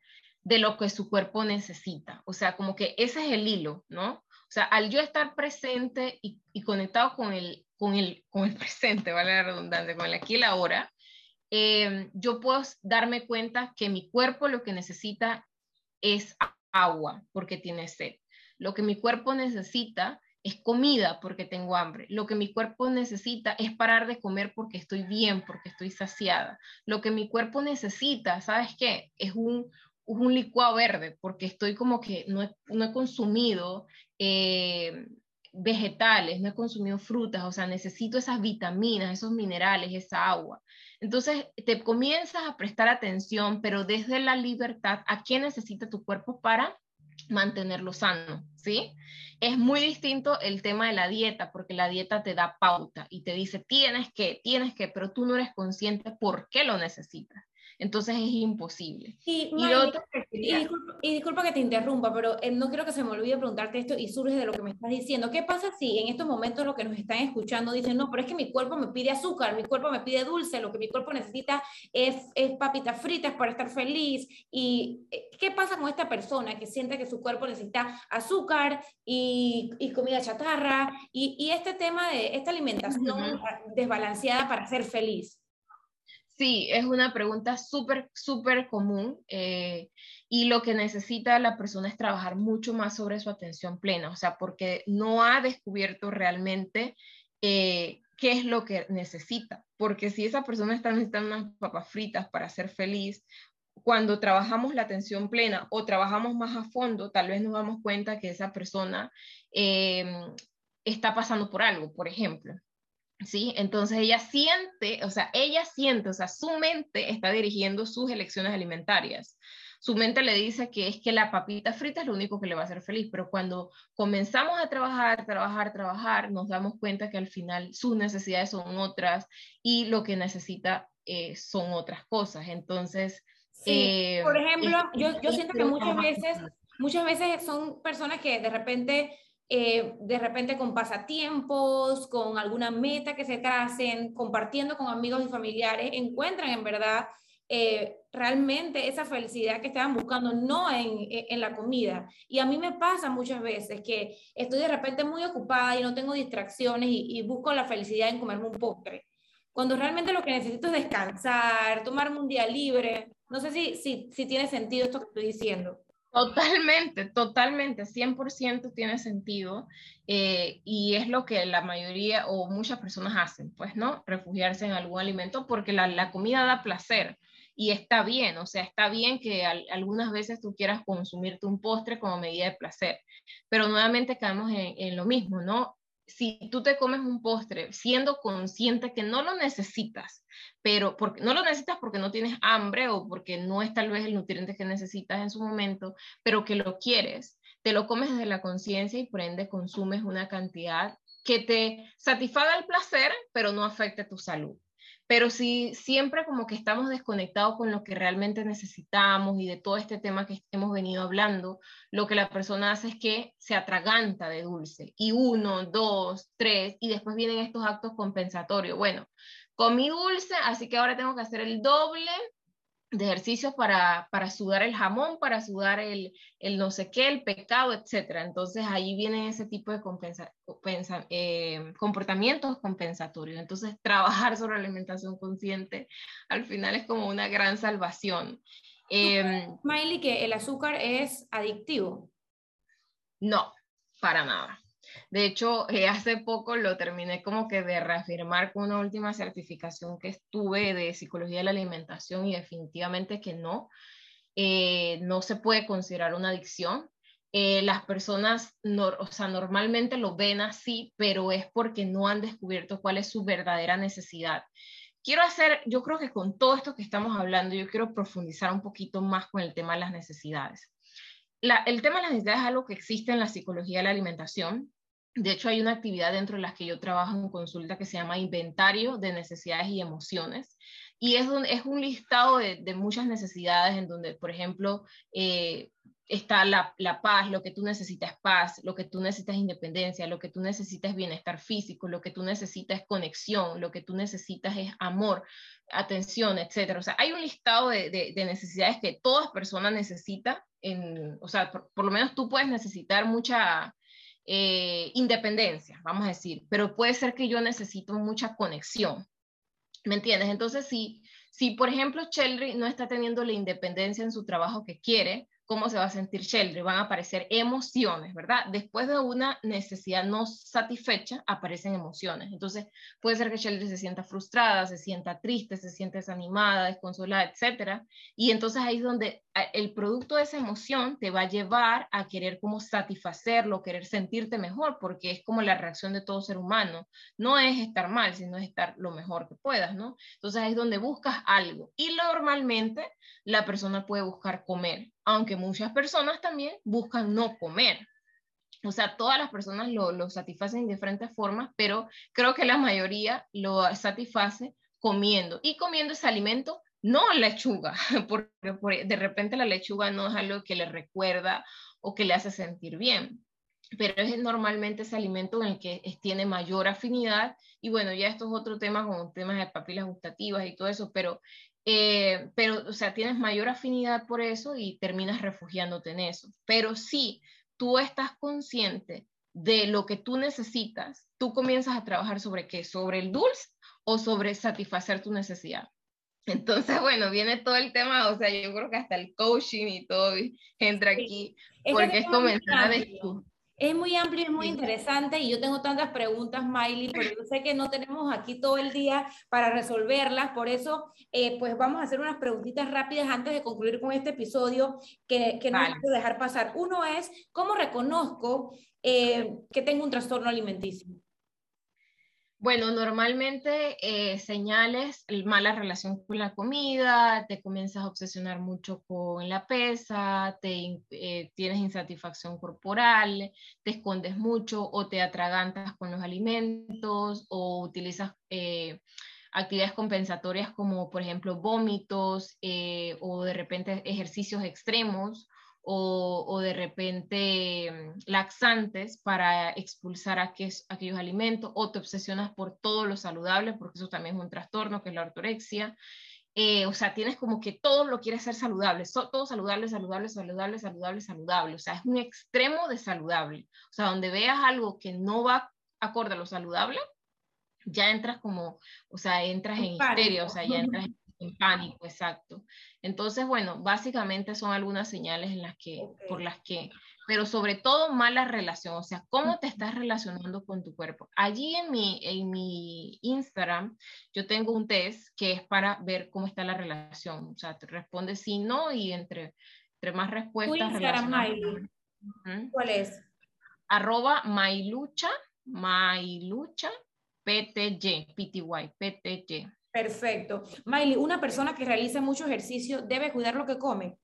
de lo que su cuerpo necesita. O sea, como que ese es el hilo, ¿no? O sea, al yo estar presente y, conectado con el, con, el, con el *laughs* presente, vale la redundancia, con el aquí y la ahora, eh, yo puedo darme cuenta que mi cuerpo lo que necesita es agua porque tiene sed. Lo que mi cuerpo necesita es comida porque tengo hambre. Lo que mi cuerpo necesita es parar de comer porque estoy bien, porque estoy saciada. Lo que mi cuerpo necesita, ¿sabes qué? Es un, un licuado verde porque estoy como que no he, consumido eh, vegetales, no he consumido frutas, o sea, necesito esas vitaminas, esos minerales, esa agua. Entonces, te comienzas a prestar atención, pero desde la libertad, ¿a qué necesita tu cuerpo para mantenerlo sano? ¿Sí? Es muy distinto el tema de la dieta, porque la dieta te da pauta y te dice, tienes que, tienes que, pero tú no eres consciente por qué lo necesitas entonces es imposible. Y, disculpa, que te interrumpa, pero eh, no quiero que se me olvide preguntarte esto y surge de lo que me estás diciendo. ¿Qué pasa si en estos momentos los que nos están escuchando dicen, no, pero es que mi cuerpo me pide azúcar, mi cuerpo me pide dulce, lo que mi cuerpo necesita es, es papitas fritas para estar feliz? ¿Y eh, qué pasa con esta persona que siente que su cuerpo necesita azúcar y, y comida chatarra y, y, este tema de esta alimentación desbalanceada para ser feliz? Sí, es una pregunta súper, súper común eh, y lo que necesita la persona es trabajar mucho más sobre su atención plena, o sea, porque no ha descubierto realmente eh, qué es lo que necesita, porque si esa persona está necesitando unas papas fritas para ser feliz, cuando trabajamos la atención plena o trabajamos más a fondo, tal vez nos damos cuenta que esa persona eh, está pasando por algo, por ejemplo. ¿Sí? Entonces ella siente, o sea, ella siente, o sea, su mente está dirigiendo sus elecciones alimentarias. Su mente le dice que es que la papita frita es lo único que le va a hacer feliz, pero cuando comenzamos a trabajar, trabajar, trabajar, nos damos cuenta que al final sus necesidades son otras y lo que necesita eh, son otras cosas. Entonces, eh, por ejemplo, yo, yo siento que muchas veces, muchas veces son personas que de repente eh, de repente con pasatiempos, con alguna meta que se tracen, compartiendo con amigos y familiares, encuentran en verdad eh, realmente esa felicidad que estaban buscando, no en, en, la comida. Y a mí me pasa muchas veces que estoy de repente muy ocupada y no tengo distracciones y, y busco la felicidad en comerme un postre. Cuando realmente lo que necesito es descansar, tomarme un día libre. No sé si, si, si tiene sentido esto que estoy diciendo. Totalmente, totalmente, 100% tiene sentido eh, y es lo que la mayoría o muchas personas hacen, pues, ¿no? Refugiarse en algún alimento porque la, la comida da placer y está bien, o sea, está bien que algunas veces tú quieras consumirte un postre como medida de placer, pero nuevamente caemos en, en lo mismo, ¿no? Si tú te comes un postre siendo consciente que no lo necesitas, pero porque, no lo necesitas porque no tienes hambre o porque no es tal vez el nutriente que necesitas en su momento, pero que lo quieres, te lo comes desde la conciencia y por ende consumes una cantidad que te satisfaga el placer, pero no afecte tu salud. Pero si siempre como que estamos desconectados con lo que realmente necesitamos y de todo este tema que hemos venido hablando, lo que la persona hace es que se atraganta de dulce. Y uno, dos, tres, y después vienen estos actos compensatorios. Bueno, comí dulce, así que ahora tengo que hacer el doble de ejercicios para, para, sudar el jamón, para sudar el, el, no sé qué, el pecado, etc. Entonces ahí viene ese tipo de compensa, eh, comportamientos compensatorios. Entonces *laughs* trabajar sobre alimentación consciente al final es como una gran salvación. Eh, Miley, que el azúcar es adictivo. No, para nada. De hecho, eh, hace poco lo terminé como que de reafirmar con una última certificación que estuve de psicología de la alimentación y definitivamente que no, eh, no se puede considerar una adicción. Eh, las personas, o sea, normalmente lo ven así, pero es porque no han descubierto cuál es su verdadera necesidad. Quiero hacer, yo creo que con todo esto que estamos hablando, yo quiero profundizar un poquito más con el tema de las necesidades. el tema de las necesidades es algo que existe en la psicología de la alimentación. De hecho, hay una actividad dentro de la que yo trabajo en consulta que se llama inventario de necesidades y emociones. Y es, es un listado de, muchas necesidades en donde, por ejemplo, eh, está la, la, paz, lo que tú necesitas es paz, lo que tú necesitas es independencia, lo que tú necesitas es bienestar físico, lo que tú necesitas es conexión, lo que tú necesitas es amor, atención, etc. O sea, hay un listado de, de, necesidades que todas personas necesitan, en, o sea, por, lo menos tú puedes necesitar mucha eh, independencia, vamos a decir, pero puede ser que yo necesito mucha conexión. ¿Me entiendes? Entonces, si, si por ejemplo Cheldry no está teniendo la independencia en su trabajo que quiere, cómo se va a sentir Sheldry, van a aparecer emociones, ¿verdad? Después de una necesidad no satisfecha, aparecen emociones. Entonces, puede ser que Sheldry se sienta frustrada, se sienta triste, se sienta desanimada, desconsolada, etcétera. Y entonces ahí es donde el producto de esa emoción te va a llevar a querer como satisfacerlo, querer sentirte mejor, porque es como la reacción de todo ser humano. No es estar mal, sino es estar lo mejor que puedas, ¿no? Entonces es donde buscas algo. Y normalmente la persona puede buscar comer aunque muchas personas también buscan no comer. O sea, todas las personas lo, satisfacen de diferentes formas, pero creo que la mayoría lo satisface comiendo. Y comiendo ese alimento, no lechuga, *laughs* porque de repente la lechuga no es algo que le recuerda o que le hace sentir bien pero es normalmente ese alimento en el que tiene mayor afinidad y bueno, ya esto es otro tema con temas de papilas gustativas y todo eso, pero eh, pero, o sea, tienes mayor afinidad por eso y terminas refugiándote en eso. Pero si tú estás consciente de lo que tú necesitas, tú comienzas a trabajar sobre qué, sobre el dulce o sobre satisfacer tu necesidad. Entonces, bueno, viene todo el tema, o sea, yo creo que hasta el coaching y todo entra aquí, porque es comenzar a descubrir Es muy amplio, es muy interesante y yo tengo tantas preguntas, Miley, pero yo sé que no tenemos aquí todo el día para resolverlas, por eso eh, pues vamos a hacer unas preguntitas rápidas antes de concluir con este episodio que, que no puedo dejar pasar. Uno es, ¿cómo reconozco eh, que tengo un trastorno alimenticio? Bueno, normalmente eh, señales, mala relación con la comida, te comienzas a obsesionar mucho con la pesa, te, eh, tienes insatisfacción corporal, te escondes mucho o te atragantas con los alimentos o utilizas eh, actividades compensatorias como por ejemplo vómitos o de repente ejercicios extremos o, de repente mm, laxantes para expulsar aquellos, aquellos alimentos, o te obsesionas por todo lo saludable, porque eso también es un trastorno, que es la ortorexia. Eh, o sea, tienes como que todo lo quieres ser saludable, todo saludable, saludable, saludable, saludable, saludable. O sea, es un extremo de saludable. O sea, donde veas algo que no va acorde a lo saludable, ya entras como, o sea, entras en histeria, o sea, ya entras en en pánico, exacto. Entonces, bueno, básicamente son algunas señales en las que, por las que, pero sobre todo mala relación, o sea, cómo te estás relacionando con tu cuerpo. Allí en mi, en mi Instagram, yo tengo un test que es para ver cómo está la relación, o sea, te responde sí, no, y entre, entre más respuestas. ¿Cuál es? Arroba Mailucha, Mailucha, PTY, PTY. Perfecto. Miley, una persona que realice mucho ejercicio debe cuidar lo que come.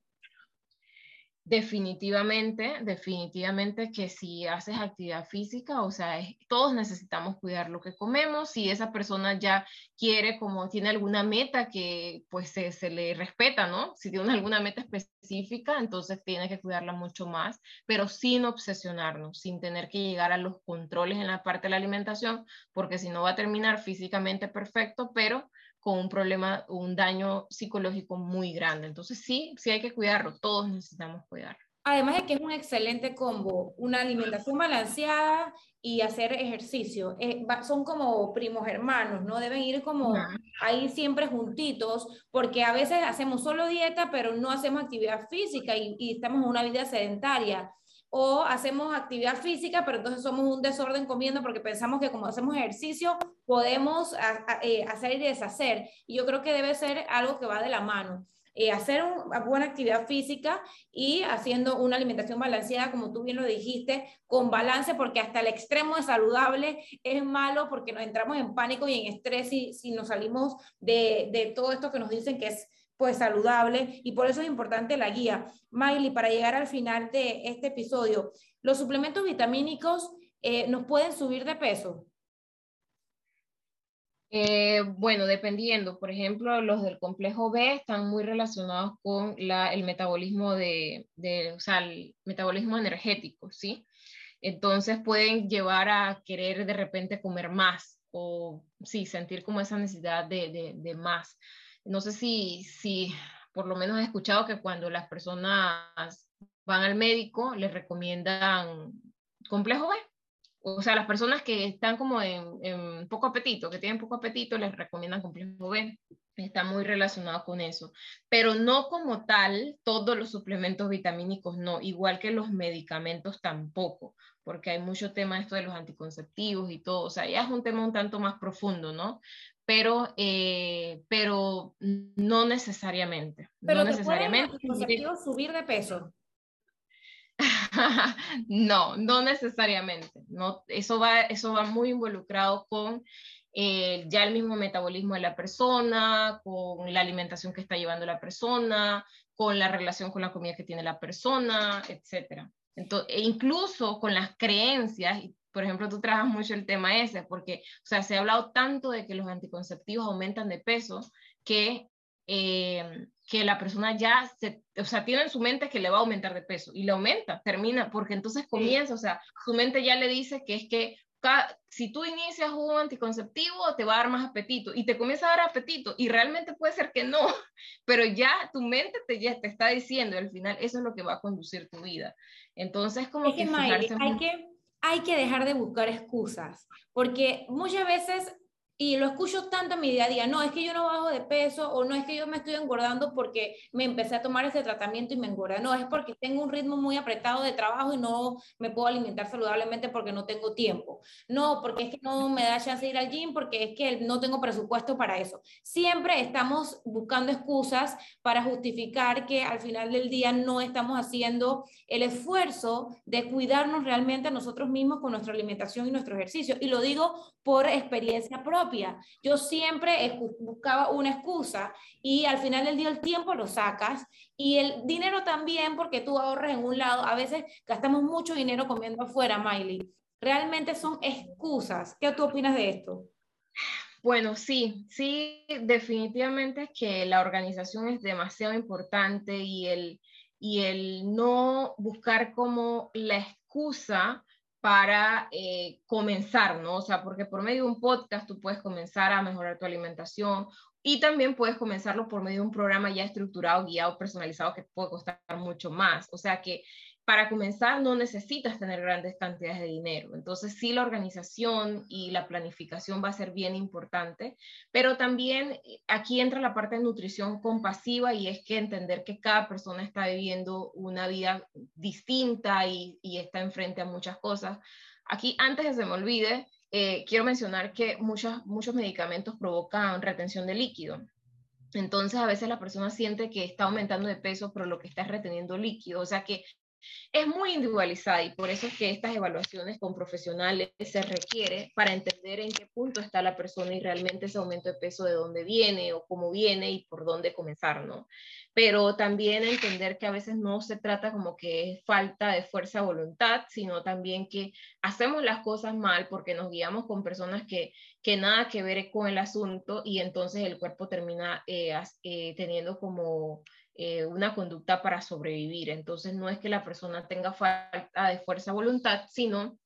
Definitivamente, definitivamente que si haces actividad física, o sea, todos necesitamos cuidar lo que comemos. Si esa persona ya quiere, como tiene alguna meta que pues se, se, le respeta, ¿no? Si tiene alguna meta específica, entonces tiene que cuidarla mucho más, pero sin obsesionarnos, sin tener que llegar a los controles en la parte de la alimentación, porque si no va a terminar físicamente perfecto, pero con un problema, un daño psicológico muy grande. Entonces sí, sí hay que cuidarlo, todos necesitamos cuidarlo. Además de que es un excelente combo, una alimentación balanceada y hacer ejercicio. Eh, son como primos hermanos, ¿no? Deben ir como ahí siempre juntitos, porque a veces hacemos solo dieta, pero no hacemos actividad física y, y estamos en una vida sedentaria o hacemos actividad física, pero entonces somos un desorden comiendo porque pensamos que como hacemos ejercicio podemos eh, hacer y deshacer. Y yo creo que debe ser algo que va de la mano. Eh, hacer una buena actividad física y haciendo una alimentación balanceada, como tú bien lo dijiste, con balance, porque hasta el extremo de saludable es malo porque nos entramos en pánico y en estrés si, si nos salimos de, de todo esto que nos dicen que es pues saludable y por eso es importante la guía. Miley, para llegar al final de este episodio, ¿los suplementos vitamínicos eh, nos pueden subir de peso? Eh, bueno, dependiendo, por ejemplo, los del complejo B están muy relacionados con la, el metabolismo de, de, o sea, el metabolismo energético, ¿sí? Entonces pueden llevar a querer de repente comer más o sí, sentir como esa necesidad de, de, de más no sé si, si por lo menos he escuchado que cuando las personas van al médico les recomiendan complejo B. O sea, las personas que están como en, poco apetito, que tienen poco apetito, les recomiendan complejo B. Está muy relacionado con eso. Pero no como tal, todos los suplementos vitamínicos no, igual que los medicamentos tampoco, porque hay mucho tema esto de los anticonceptivos y todo. O sea, ya es un tema un tanto más profundo, ¿no? Pero, eh, pero no necesariamente. Pero no necesariamente. subir de peso? *laughs* no, no necesariamente. No, eso, va, eso va muy involucrado con eh, ya el mismo metabolismo de la persona, con la alimentación que está llevando la persona, con la relación con la comida que tiene la persona, etc. Entonces, e incluso con las creencias, por ejemplo, tú trabajas mucho el tema ese, porque, o sea, se ha hablado tanto de que los anticonceptivos aumentan de peso que, eh, que la persona ya, se, o sea, tiene en su mente que le va a aumentar de peso y le aumenta, termina, porque entonces comienza, o sea, su mente ya le dice que es que si tú inicias un anticonceptivo te va a dar más apetito y te comienza a dar apetito y realmente puede ser que no, *laughs* pero ya tu mente te, ya te está diciendo al final eso es lo que va a conducir tu vida. Entonces como que, hay que hay que dejar de buscar excusas, porque muchas veces y lo escucho tanto en mi día a día, no, es que yo no bajo de peso o no es que yo me estoy engordando porque me empecé a tomar ese tratamiento y me engorda, no, es porque tengo un ritmo muy apretado de trabajo y no me puedo alimentar saludablemente porque no tengo tiempo, no, porque es que no me da chance de ir al gym porque es que no tengo presupuesto para eso. Siempre estamos buscando excusas para justificar que al final del día no estamos haciendo el esfuerzo de cuidarnos realmente a nosotros mismos con nuestra alimentación y nuestro ejercicio. Y lo digo por experiencia propia. Yo siempre buscaba una excusa y al final del día el tiempo lo sacas y el dinero también porque tú ahorras en un lado. A veces gastamos mucho dinero comiendo afuera, Miley. Realmente son excusas. ¿Qué tú opinas de esto? Bueno, sí, sí, definitivamente es que la organización es demasiado importante y el, y el no buscar como la excusa para eh, comenzar, ¿no? O sea, porque por medio de un podcast tú puedes comenzar a mejorar tu alimentación y también puedes comenzarlo por medio de un programa ya estructurado, guiado, personalizado que puede costar mucho más. O sea que para comenzar no necesitas tener grandes cantidades de dinero. Entonces sí la organización y la planificación va a ser bien importante, pero también eh, aquí entra la parte de nutrición compasiva y es que entender que cada persona está viviendo una vida distinta y, está enfrente a muchas cosas. Aquí, antes de se me olvide, eh, quiero mencionar que muchos, muchos medicamentos provocan retención de líquido. Entonces, a veces la persona siente que está aumentando de peso, pero lo que está es reteniendo líquido. O sea que es muy individualizada y por eso es que estas evaluaciones con profesionales se requiere para entender en qué punto está la persona y realmente ese aumento de peso de dónde viene o cómo viene y por dónde comenzar, ¿no? Pero también entender que a veces no se trata como que es falta de fuerza voluntad, sino también que hacemos las cosas mal porque nos guiamos con personas que, que nada que ver con el asunto y entonces el cuerpo termina eh, eh, teniendo como eh, una conducta para sobrevivir. Entonces no es que la persona tenga falta de fuerza voluntad, sino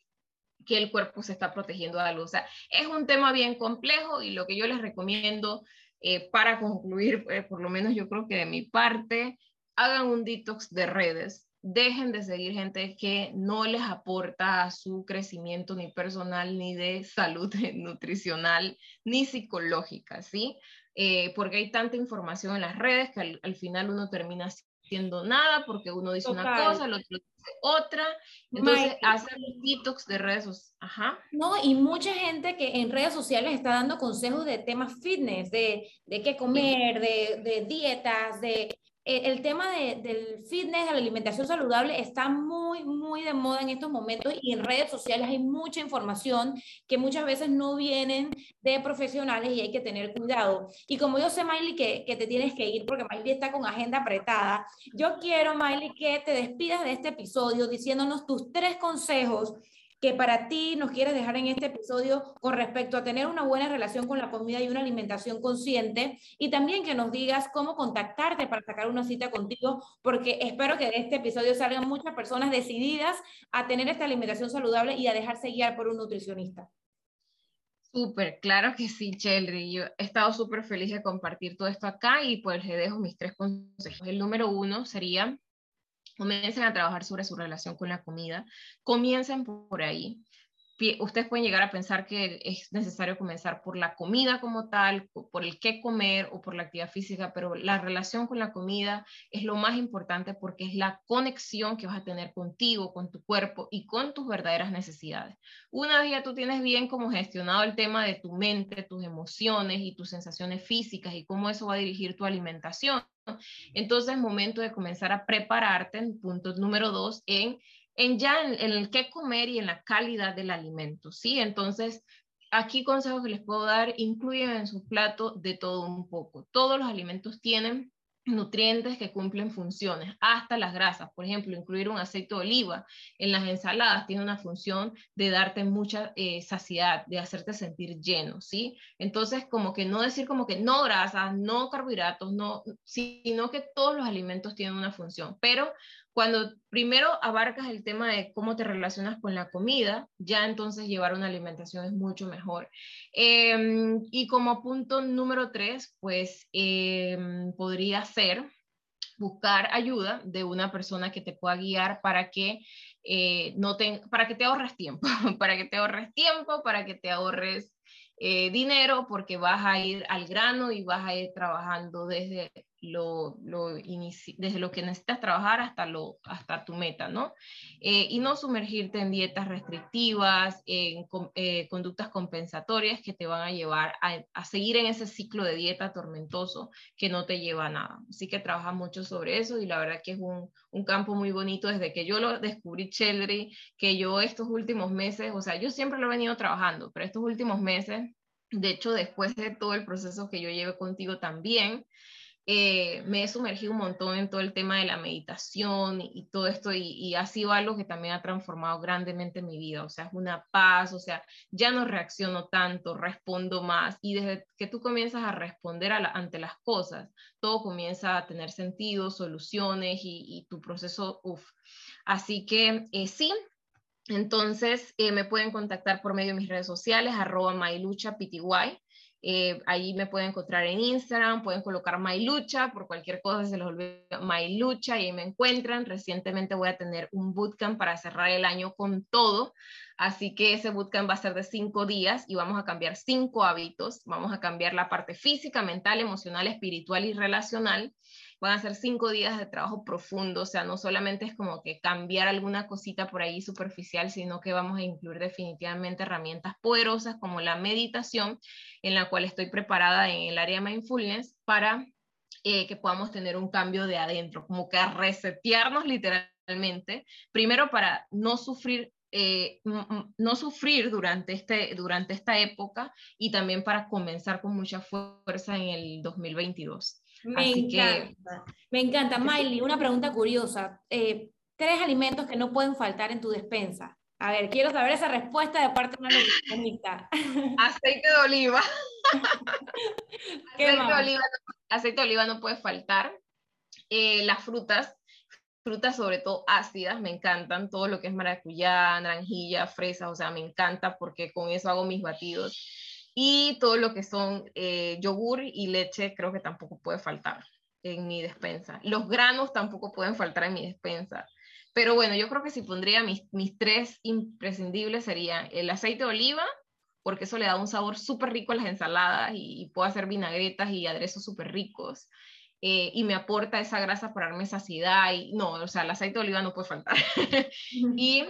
que el cuerpo se está protegiendo de algo. O sea, es un tema bien complejo y lo que yo les recomiendo eh, para concluir, eh, por lo menos yo creo que de mi parte, hagan un detox de redes. Dejen de seguir gente que no les aporta a su crecimiento ni personal, ni de salud *laughs* nutricional, ni psicológica, ¿sí? Eh, porque hay tanta información en las redes que al, final uno termina haciendo nada porque uno dice una cosa, el otro dice otra. Entonces, hacer detox de redes sociales. Ajá. No, y mucha gente que en redes sociales está dando consejos de temas fitness, de, de qué comer, de, de dietas, de eh, el tema del fitness, de la alimentación saludable está muy, muy de moda en estos momentos y en redes sociales hay mucha información que muchas veces no vienen de profesionales y hay que tener cuidado. Y como yo sé, Miley, que, que te tienes que ir porque Miley está con agenda apretada, yo quiero, Miley, que te despidas de este episodio diciéndonos tus tres consejos que para ti nos quieres dejar en este episodio con respecto a tener una buena relación con la comida y una alimentación consciente y también que nos digas cómo contactarte para sacar una cita contigo, porque espero que de este episodio salgan muchas personas decididas a tener esta alimentación saludable y a dejarse guiar por un nutricionista. Súper, claro que sí, Cheldry. Yo he estado súper feliz de compartir todo esto acá y pues le dejo mis tres consejos. El número uno sería comiencen a trabajar sobre su relación con la comida, comiencen por ahí. Ustedes pueden llegar a pensar que es necesario comenzar por la comida como tal, por el qué comer o por la actividad física, pero la relación con la comida es lo más importante porque es la conexión que vas a tener contigo, con tu cuerpo y con tus verdaderas necesidades. Una vez ya tú tienes bien como gestionado el tema de tu mente, tus emociones y tus sensaciones físicas y cómo eso va a dirigir tu alimentación, entonces, es momento de comenzar a prepararte, en punto número dos, en, en ya en, el qué comer y en la calidad del alimento, ¿sí? Entonces, aquí consejos que les puedo dar, incluyen en su plato de todo un poco. Todos los alimentos tienen nutrientes que cumplen funciones, hasta las grasas. Por ejemplo, incluir un aceite de oliva en las ensaladas tiene una función de darte mucha eh, saciedad, de hacerte sentir lleno, ¿sí? Entonces, como que no decir como que no grasas, no carbohidratos, no, sino que todos los alimentos tienen una función, pero cuando primero abarcas el tema de cómo te relacionas con la comida, ya entonces llevar una alimentación es mucho mejor. Em, y como punto número tres, pues em, podría ser buscar ayuda de una persona que te pueda guiar para que eh, no te, para que te ahorres tiempo, *laughs* para que te ahorres tiempo, para que te ahorres eh, dinero porque vas a ir al grano y vas a ir trabajando desde lo, desde lo que necesitas trabajar hasta, lo, hasta tu meta, ¿no? Eh, y no sumergirte en dietas restrictivas, en eh, conductas compensatorias que te van a llevar a, seguir en ese ciclo de dieta tormentoso que no te lleva a nada. Así que trabaja mucho sobre eso y la verdad que es un, un campo muy bonito desde que yo lo descubrí, Cheldry, que yo estos últimos meses, o sea, yo siempre lo he venido trabajando, pero estos últimos meses de hecho, después de todo el proceso que yo llevé contigo también, eh, me he sumergido un montón en todo el tema de la meditación y, todo esto y, ha sido algo que también ha transformado grandemente mi vida, o sea, es una paz, o sea, ya no reacciono tanto, respondo más y desde que tú comienzas a responder ante las cosas, todo comienza a tener sentido, soluciones y, tu proceso, uff. Así que eh, sí, entonces, eh, me pueden contactar por medio de mis redes sociales, arroba myluchapty. Eh, ahí me pueden encontrar en Instagram, pueden colocar mylucha, por cualquier cosa se les olvida mylucha y ahí me encuentran. Recientemente voy a tener un bootcamp para cerrar el año con todo, así que ese bootcamp va a ser de cinco días y vamos a cambiar cinco hábitos. Vamos a cambiar la parte física, mental, emocional, espiritual y relacional van a ser cinco días de trabajo profundo, o sea, no solamente es como que cambiar alguna cosita por ahí superficial, sino que vamos a incluir definitivamente herramientas poderosas como la meditación, en la cual estoy preparada en el área mindfulness para eh, que podamos tener un cambio de adentro, como que resetearnos literalmente, primero para no sufrir eh, no sufrir durante, este, durante esta época y también para comenzar con mucha fuerza en el 2022. Me encanta. Me encanta. Miley, una pregunta curiosa. Eh, tres alimentos que no pueden faltar en tu despensa. A ver, quiero saber esa respuesta de parte de una nutricionista. *laughs* Aceite de oliva. aceite, de oliva aceite, de oliva no puede faltar. Eh, las frutas, frutas sobre todo ácidas, me encantan. Todo lo que es maracuyá, naranjilla, fresa, o sea, me encanta porque con eso hago mis batidos y todo lo que son eh, yogur y leche creo que tampoco puede faltar en mi despensa. Los granos tampoco pueden faltar en mi despensa. Pero bueno, yo creo que si pondría mis, mis tres imprescindibles serían el aceite de oliva, porque eso le da un sabor súper rico a las ensaladas y, puedo hacer vinagretas y aderezos súper ricos. Eh, y me aporta esa grasa para darme saciedad y no, o sea, el aceite de oliva no puede faltar. *laughs* y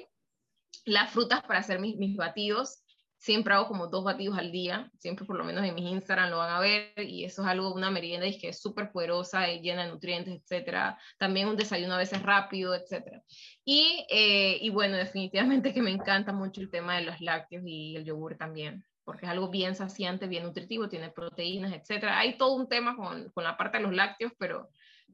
las frutas para hacer mis, mis batidos, siempre hago como dos batidos al día, siempre por lo menos en mis Instagram lo van a ver y eso es algo, una merienda que es súper poderosa y llena de nutrientes, etcétera. También un desayuno a veces rápido, etcétera. Y, eh, y bueno, definitivamente que me encanta mucho el tema de los lácteos y el yogur también porque es algo bien saciante, bien nutritivo, tiene proteínas, etcétera. Hay todo un tema con, con la parte de los lácteos, pero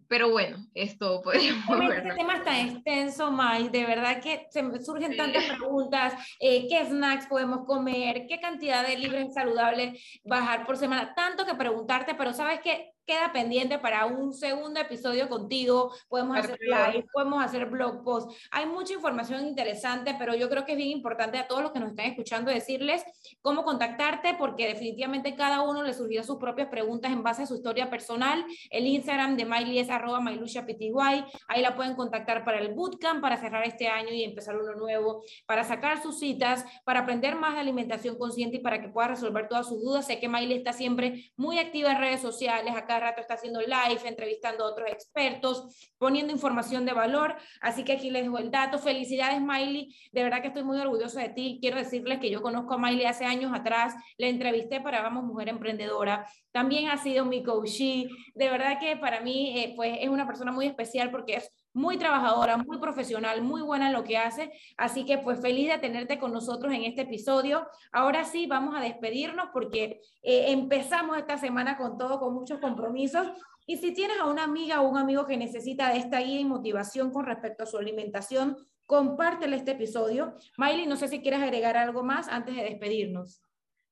pero bueno, esto *laughs* podríamos Este tema está extenso, Mai, de verdad que se me surgen tantas preguntas, eh, qué snacks podemos comer, qué cantidad de libres saludables bajar por semana, tanto que preguntarte, pero sabes que queda pendiente para un segundo episodio contigo. Podemos hacer live, podemos hacer blog post. Hay mucha información interesante, pero yo creo que es bien importante a todos los que nos están escuchando decirles cómo contactarte, porque definitivamente cada uno le surgió sus propias preguntas en base a su historia personal. El Instagram de Miley es arroba Ahí la pueden contactar para el bootcamp, para cerrar este año y empezar uno nuevo, para sacar sus citas, para aprender más de alimentación consciente y para que pueda resolver todas sus dudas. Sé que Miley está siempre muy activa en redes sociales, acá rato está haciendo live, entrevistando a otros expertos, poniendo información de valor. Así que aquí les dejo el dato. Felicidades, Miley. De verdad que estoy muy orgullosa de ti. Quiero decirles que yo conozco a Miley hace años atrás. Le entrevisté para Vamos Mujer Emprendedora. También ha sido mi coachee. De verdad que para mí eh, pues, es una persona muy especial porque es muy trabajadora, muy profesional, muy buena en lo que hace. Así que pues feliz de tenerte con nosotros en este episodio. Ahora sí, vamos a despedirnos porque eh, empezamos esta semana con todo, con muchos compromisos. Y si tienes a una amiga o un amigo que necesita de esta guía y motivación con respecto a su alimentación, compártele este episodio. Miley, no sé si quieres agregar algo más antes de despedirnos.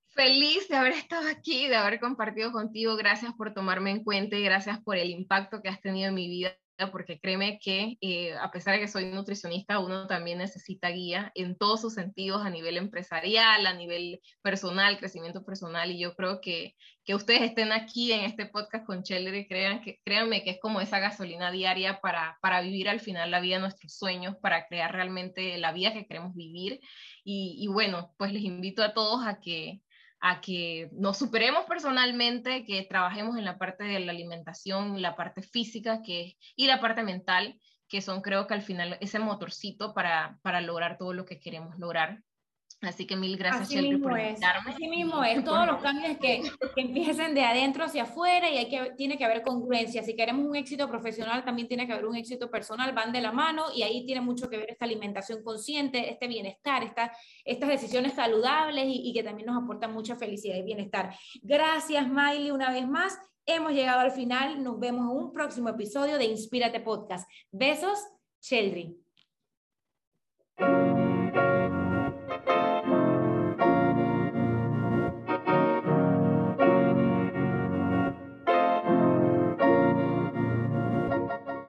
Feliz de haber estado aquí, de haber compartido contigo. Gracias por tomarme en cuenta y gracias por el impacto que has tenido en mi vida porque créeme que eh, a pesar de que soy nutricionista, uno también necesita guía en todos sus sentidos, a nivel empresarial, a nivel personal, crecimiento personal, y yo creo que, que ustedes estén aquí en este podcast con Cheller crean que, créanme que es como esa gasolina diaria para, para vivir al final la vida de nuestros sueños, para crear realmente la vida que queremos vivir. Y bueno, pues les invito a todos a que, a que nos superemos personalmente, que trabajemos en la parte de la alimentación, la parte física que, y la parte mental, que son creo que al final ese motorcito para, para lograr todo lo que queremos lograr. Así que mil gracias, Así mismo por es. Así mismo es. *laughs* Todos los cambios que, que, empiecen de adentro hacia afuera y hay que, tiene que haber congruencia. Si queremos un éxito profesional, también tiene que haber un éxito personal, van de la mano y ahí tiene mucho que ver esta alimentación consciente, este bienestar, esta, estas decisiones saludables y, y que también nos aportan mucha felicidad y bienestar. Gracias, Miley, una vez más. Hemos llegado al final. Nos vemos en un próximo episodio de Inspírate Podcast. Besos, Sheldry.